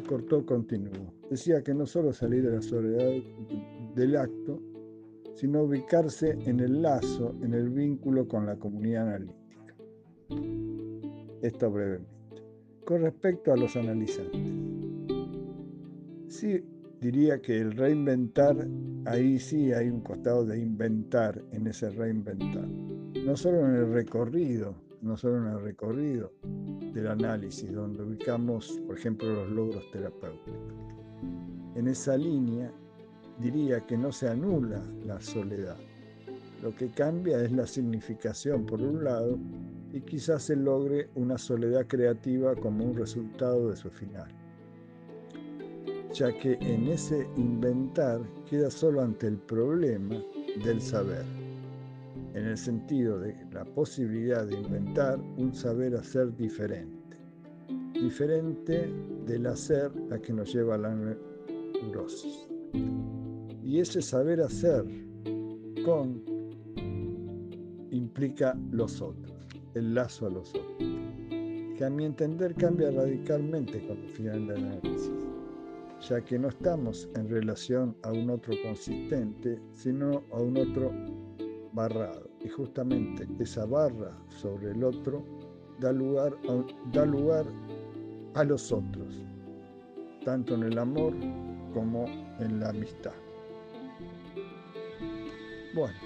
cortó, continuó. Decía que no solo salir de la soledad del acto, sino ubicarse en el lazo, en el vínculo con la comunidad analítica. Esto brevemente. Con respecto a los analizantes, sí diría que el reinventar, ahí sí hay un costado de inventar en ese reinventar. No solo en el recorrido, no solo en el recorrido del análisis, donde ubicamos, por ejemplo, los logros terapéuticos. En esa línea diría que no se anula la soledad. Lo que cambia es la significación, por un lado, y quizás se logre una soledad creativa como un resultado de su final. Ya que en ese inventar queda solo ante el problema del saber, en el sentido de la posibilidad de inventar un saber hacer diferente, diferente del hacer a que nos lleva a la neurosis. Y ese saber hacer con implica los otros, el lazo a los otros, que a mi entender cambia radicalmente con el final análisis, ya que no estamos en relación a un otro consistente, sino a un otro barrado. Y justamente esa barra sobre el otro da lugar a, da lugar a los otros, tanto en el amor como en la amistad. Bueno.